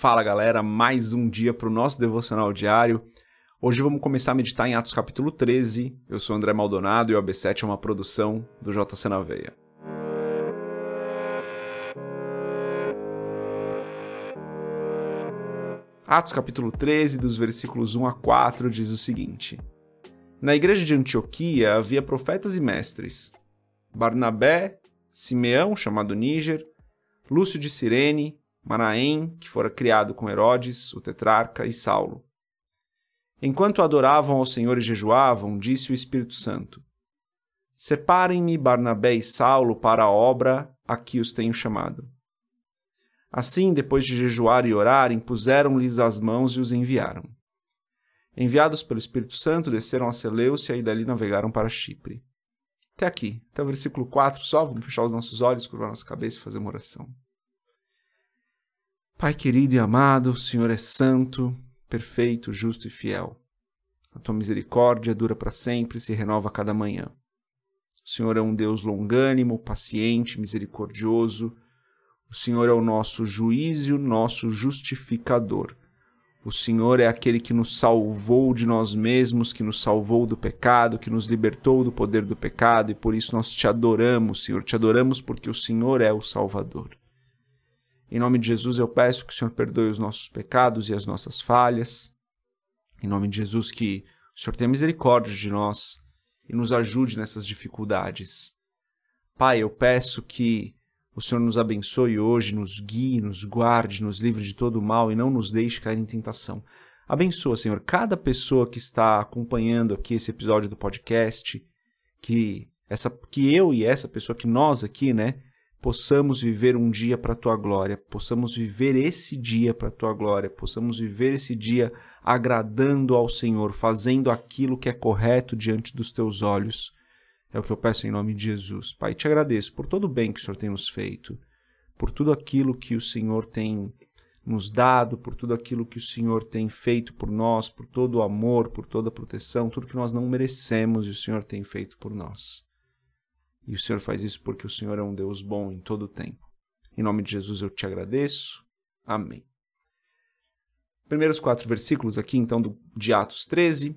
Fala galera, mais um dia para o nosso devocional diário. Hoje vamos começar a meditar em Atos capítulo 13. Eu sou André Maldonado e o AB7 é uma produção do JC na Veia. Atos capítulo 13, dos versículos 1 a 4, diz o seguinte: Na igreja de Antioquia havia profetas e mestres: Barnabé, Simeão, chamado Níger, Lúcio de Cirene, Manaém, que fora criado com Herodes, o tetrarca, e Saulo. Enquanto adoravam ao Senhor e jejuavam, disse o Espírito Santo: Separem-me Barnabé e Saulo para a obra a que os tenho chamado. Assim, depois de jejuar e orar, impuseram-lhes as mãos e os enviaram. Enviados pelo Espírito Santo, desceram a Seleucia e dali navegaram para Chipre. Até aqui, até o versículo 4 só, vamos fechar os nossos olhos, curvar nossa cabeça e fazer uma oração. Pai querido e amado, o Senhor é santo, perfeito, justo e fiel. A tua misericórdia dura para sempre e se renova a cada manhã. O Senhor é um Deus longânimo, paciente, misericordioso. O Senhor é o nosso juiz e o nosso justificador. O Senhor é aquele que nos salvou de nós mesmos, que nos salvou do pecado, que nos libertou do poder do pecado, e por isso nós te adoramos, Senhor. Te adoramos porque o Senhor é o Salvador. Em nome de Jesus eu peço que o Senhor perdoe os nossos pecados e as nossas falhas. Em nome de Jesus que o Senhor tenha misericórdia de nós e nos ajude nessas dificuldades. Pai, eu peço que o Senhor nos abençoe hoje, nos guie, nos guarde, nos livre de todo mal e não nos deixe cair em tentação. Abençoa, Senhor, cada pessoa que está acompanhando aqui esse episódio do podcast, que essa que eu e essa pessoa que nós aqui, né, possamos viver um dia para a tua glória, possamos viver esse dia para a tua glória, possamos viver esse dia agradando ao Senhor, fazendo aquilo que é correto diante dos teus olhos. É o que eu peço em nome de Jesus. Pai, te agradeço por todo o bem que o Senhor tem nos feito, por tudo aquilo que o Senhor tem nos dado, por tudo aquilo que o Senhor tem feito por nós, por todo o amor, por toda a proteção, tudo que nós não merecemos e o Senhor tem feito por nós. E o Senhor faz isso porque o Senhor é um Deus bom em todo o tempo. Em nome de Jesus eu te agradeço. Amém. Primeiros quatro versículos aqui, então, do, de Atos 13.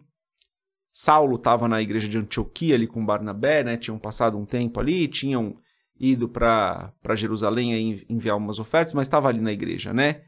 Saulo estava na igreja de Antioquia ali com Barnabé, né? Tinham passado um tempo ali, tinham ido para Jerusalém enviar umas ofertas, mas estava ali na igreja, né?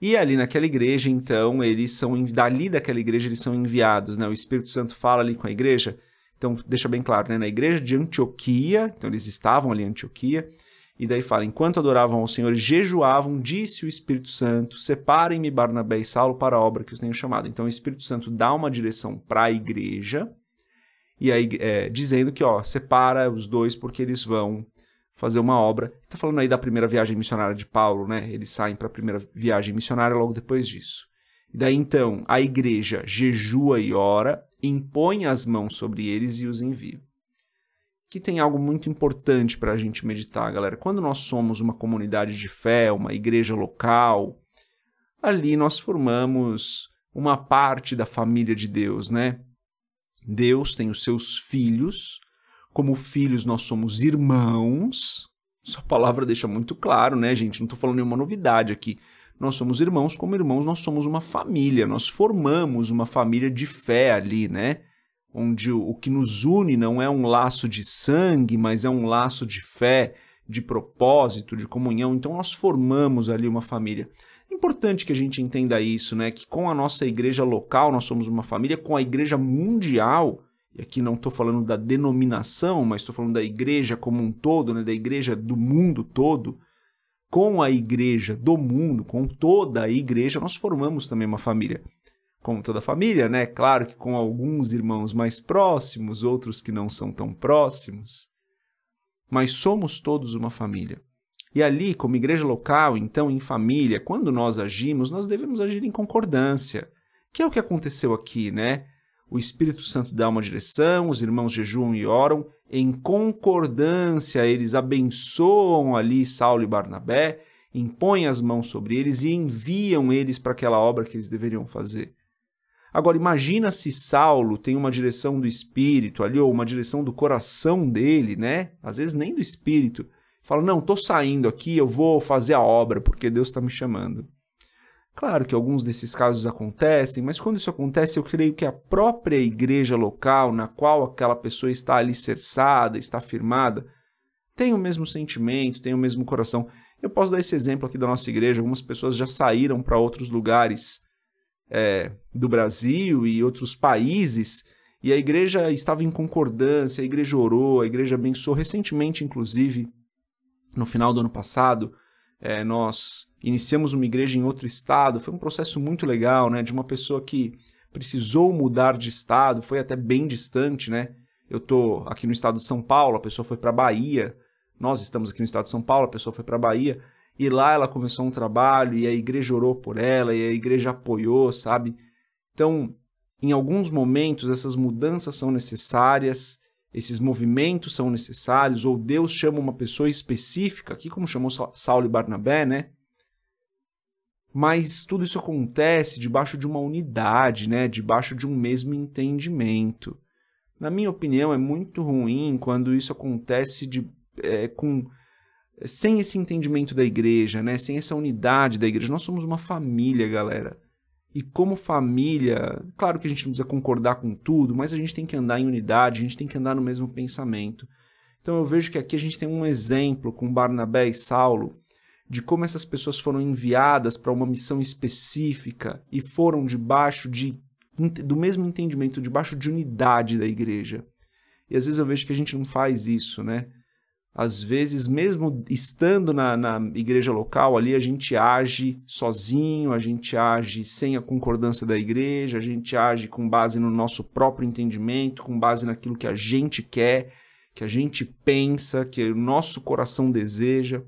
E ali naquela igreja, então, eles são dali daquela igreja eles são enviados, né? O Espírito Santo fala ali com a igreja então, deixa bem claro, né? na igreja de Antioquia, então eles estavam ali em Antioquia, e daí fala: enquanto adoravam ao Senhor, jejuavam, disse o Espírito Santo: separem-me Barnabé e Saulo para a obra que os tenho chamado. Então, o Espírito Santo dá uma direção para a igreja, e aí é, dizendo que, ó, separa os dois porque eles vão fazer uma obra. Está falando aí da primeira viagem missionária de Paulo, né? Eles saem para a primeira viagem missionária logo depois disso. E daí então a igreja jejua e ora, impõe as mãos sobre eles e os envia. Que tem algo muito importante para a gente meditar, galera. Quando nós somos uma comunidade de fé, uma igreja local, ali nós formamos uma parte da família de Deus, né? Deus tem os seus filhos, como filhos nós somos irmãos. Sua palavra deixa muito claro, né, gente? Não estou falando nenhuma novidade aqui nós somos irmãos, como irmãos nós somos uma família, nós formamos uma família de fé ali, né? Onde o, o que nos une não é um laço de sangue, mas é um laço de fé, de propósito, de comunhão. Então nós formamos ali uma família. É importante que a gente entenda isso, né? Que com a nossa igreja local nós somos uma família, com a igreja mundial, e aqui não estou falando da denominação, mas estou falando da igreja como um todo, né? Da igreja do mundo todo com a igreja do mundo, com toda a igreja, nós formamos também uma família. Como toda família, né? Claro que com alguns irmãos mais próximos, outros que não são tão próximos. Mas somos todos uma família. E ali, como igreja local, então em família, quando nós agimos, nós devemos agir em concordância, que é o que aconteceu aqui, né? O Espírito Santo dá uma direção, os irmãos jejuam e oram, em concordância eles abençoam ali Saulo e Barnabé, impõem as mãos sobre eles e enviam eles para aquela obra que eles deveriam fazer. Agora imagina se Saulo tem uma direção do espírito ali ou uma direção do coração dele, né? Às vezes nem do espírito. Fala: "Não, tô saindo aqui, eu vou fazer a obra porque Deus está me chamando". Claro que alguns desses casos acontecem, mas quando isso acontece, eu creio que a própria igreja local na qual aquela pessoa está alicerçada, está firmada, tem o mesmo sentimento, tem o mesmo coração. Eu posso dar esse exemplo aqui da nossa igreja. Algumas pessoas já saíram para outros lugares é, do Brasil e outros países e a igreja estava em concordância, a igreja orou, a igreja abençoou. Recentemente, inclusive, no final do ano passado, é, nós iniciamos uma igreja em outro estado. Foi um processo muito legal, né? De uma pessoa que precisou mudar de estado, foi até bem distante, né? Eu tô aqui no estado de São Paulo, a pessoa foi para Bahia. Nós estamos aqui no estado de São Paulo, a pessoa foi para Bahia e lá ela começou um trabalho e a igreja orou por ela e a igreja apoiou, sabe? Então, em alguns momentos essas mudanças são necessárias esses movimentos são necessários, ou Deus chama uma pessoa específica, aqui como chamou Saulo e Barnabé, né? Mas tudo isso acontece debaixo de uma unidade, né? debaixo de um mesmo entendimento. Na minha opinião, é muito ruim quando isso acontece de, é, com sem esse entendimento da igreja, né? sem essa unidade da igreja. Nós somos uma família, galera. E como família, claro que a gente não precisa concordar com tudo, mas a gente tem que andar em unidade, a gente tem que andar no mesmo pensamento. Então eu vejo que aqui a gente tem um exemplo com Barnabé e Saulo de como essas pessoas foram enviadas para uma missão específica e foram debaixo de, do mesmo entendimento, debaixo de unidade da igreja. E às vezes eu vejo que a gente não faz isso, né? Às vezes, mesmo estando na, na, igreja local ali, a gente age sozinho, a gente age sem a concordância da igreja, a gente age com base no nosso próprio entendimento, com base naquilo que a gente quer, que a gente pensa, que o nosso coração deseja.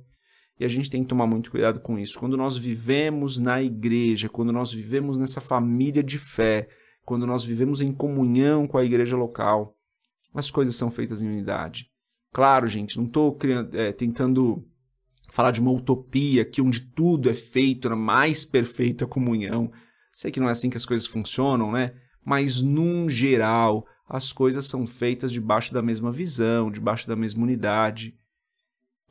E a gente tem que tomar muito cuidado com isso. Quando nós vivemos na igreja, quando nós vivemos nessa família de fé, quando nós vivemos em comunhão com a igreja local, as coisas são feitas em unidade. Claro, gente, não estou é, tentando falar de uma utopia aqui onde tudo é feito na mais perfeita comunhão. Sei que não é assim que as coisas funcionam, né? Mas, num geral, as coisas são feitas debaixo da mesma visão, debaixo da mesma unidade.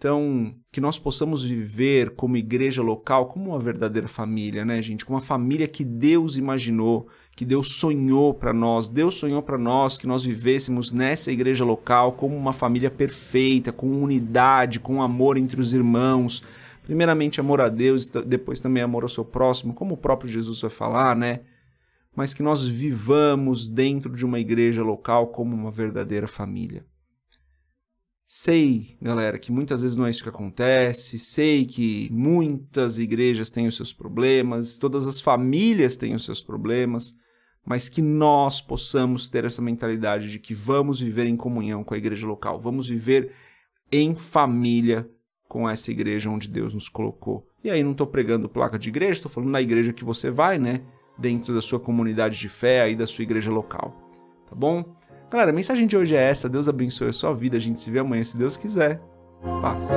Então, que nós possamos viver como igreja local, como uma verdadeira família, né, gente? Como uma família que Deus imaginou, que Deus sonhou para nós. Deus sonhou para nós que nós vivêssemos nessa igreja local como uma família perfeita, com unidade, com amor entre os irmãos. Primeiramente amor a Deus, depois também amor ao seu próximo, como o próprio Jesus vai falar, né? Mas que nós vivamos dentro de uma igreja local como uma verdadeira família. Sei, galera, que muitas vezes não é isso que acontece. Sei que muitas igrejas têm os seus problemas, todas as famílias têm os seus problemas, mas que nós possamos ter essa mentalidade de que vamos viver em comunhão com a igreja local, vamos viver em família com essa igreja onde Deus nos colocou. E aí não estou pregando placa de igreja, estou falando na igreja que você vai, né? Dentro da sua comunidade de fé aí da sua igreja local. Tá bom? Galera, a mensagem de hoje é essa. Deus abençoe a sua vida. A gente se vê amanhã, se Deus quiser. Paz.